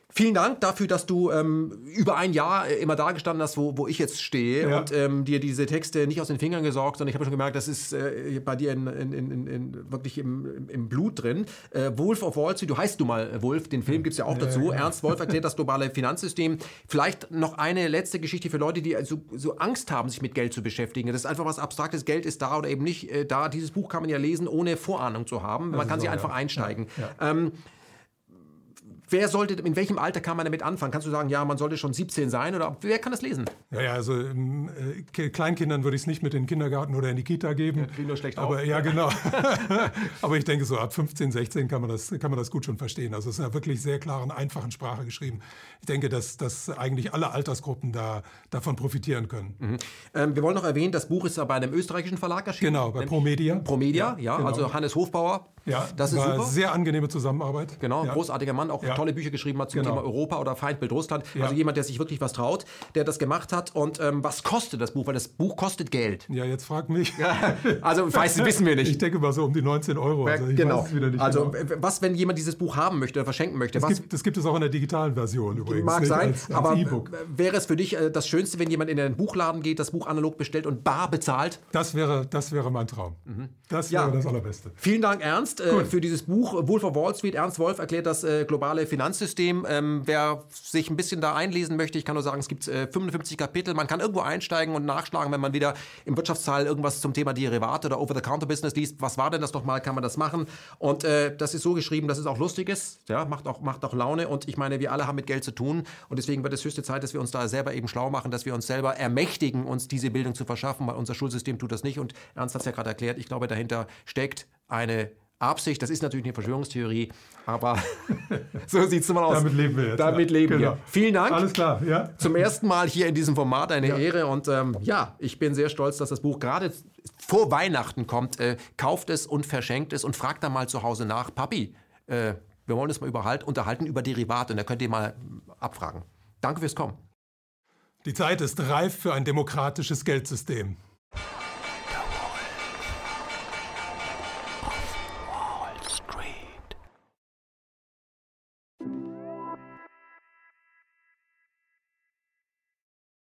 Vielen Dank dafür, dass du ähm, über ein Jahr äh, immer da gestanden hast, wo, wo ich jetzt stehe ja. und ähm, dir diese Texte nicht aus den Fingern gesorgt, sondern ich habe schon gemerkt, das ist äh, bei dir in, in, in, in wirklich im, im, Blut drin. Äh, Wolf of Wall Street, du heißt du mal äh, Wolf, den Film gibt es ja auch dazu. Ja, Ernst Wolf erklärt das globale Finanzsystem. Vielleicht noch eine letzte Geschichte für Leute, die so, so, Angst haben, sich mit Geld zu beschäftigen. Das ist einfach was Abstraktes, Geld ist da oder eben nicht äh, da. Dieses Buch kann man ja lesen, ohne Vorahnung zu haben. Man kann so, sich einfach einsteigen. Ähm, wer sollte, in welchem Alter kann man damit anfangen? Kannst du sagen, ja, man sollte schon 17 sein oder wer kann das lesen? Ja, ja, also äh, Kleinkindern würde ich es nicht mit in den Kindergarten oder in die Kita geben. Ja, nur schlecht aber, auf. Ja, genau. aber ich denke, so ab 15, 16 kann man das, kann man das gut schon verstehen. Also es ist eine wirklich sehr klaren, einfachen Sprache geschrieben. Ich denke, dass, dass eigentlich alle Altersgruppen da, davon profitieren können. Mhm. Ähm, wir wollen noch erwähnen, das Buch ist bei einem österreichischen Verlag erschienen. Genau, bei Promedia. Promedia, ja, ja genau. also Hannes Hofbauer. Ja, das ist super. Sehr angenehme Zusammenarbeit. Genau, ja. großartiger Mann, auch ja. Tolle Bücher geschrieben hat zum genau. Thema Europa oder Feindbild Russland. Also jemand, der sich wirklich was traut, der das gemacht hat. Und ähm, was kostet das Buch? Weil das Buch kostet Geld. Ja, jetzt frag mich. also weiß, wissen wir nicht. Ich denke mal so um die 19 Euro. Also genau. also genau. was, wenn jemand dieses Buch haben möchte oder verschenken möchte? Das, gibt, das gibt es auch in der digitalen Version übrigens. Mag sein, als, als aber e wäre es für dich äh, das Schönste, wenn jemand in einen Buchladen geht, das Buch analog bestellt und bar bezahlt? Das wäre, das wäre mein Traum. Mhm. Das wäre das Allerbeste. Vielen Dank, Ernst, äh, für dieses Buch. Wolf of Wall Street. Ernst Wolf erklärt das äh, globale Finanzsystem. Ähm, wer sich ein bisschen da einlesen möchte, ich kann nur sagen, es gibt äh, 55 Kapitel. Man kann irgendwo einsteigen und nachschlagen, wenn man wieder im Wirtschaftsteil irgendwas zum Thema Derivate oder Over-the-Counter-Business liest. Was war denn das nochmal? Kann man das machen? Und äh, das ist so geschrieben, dass es auch lustig ist. Ja, macht auch, macht auch Laune. Und ich meine, wir alle haben mit Geld zu tun. Und deswegen wird es höchste Zeit, dass wir uns da selber eben schlau machen, dass wir uns selber ermächtigen, uns diese Bildung zu verschaffen, weil unser Schulsystem tut das nicht. Und Ernst hat es ja gerade erklärt. Ich glaube, dahinter steckt eine Absicht, das ist natürlich eine Verschwörungstheorie, aber so sieht es mal aus. Damit leben wir jetzt. Damit ja. leben genau. wir. Vielen Dank. Alles klar, ja. Zum ersten Mal hier in diesem Format eine ja. Ehre und ähm, ja, ich bin sehr stolz, dass das Buch gerade vor Weihnachten kommt. Äh, kauft es und verschenkt es und fragt dann mal zu Hause nach, Papi, äh, wir wollen uns mal überhalt, unterhalten über Derivate und da könnt ihr mal abfragen. Danke fürs Kommen. Die Zeit ist reif für ein demokratisches Geldsystem.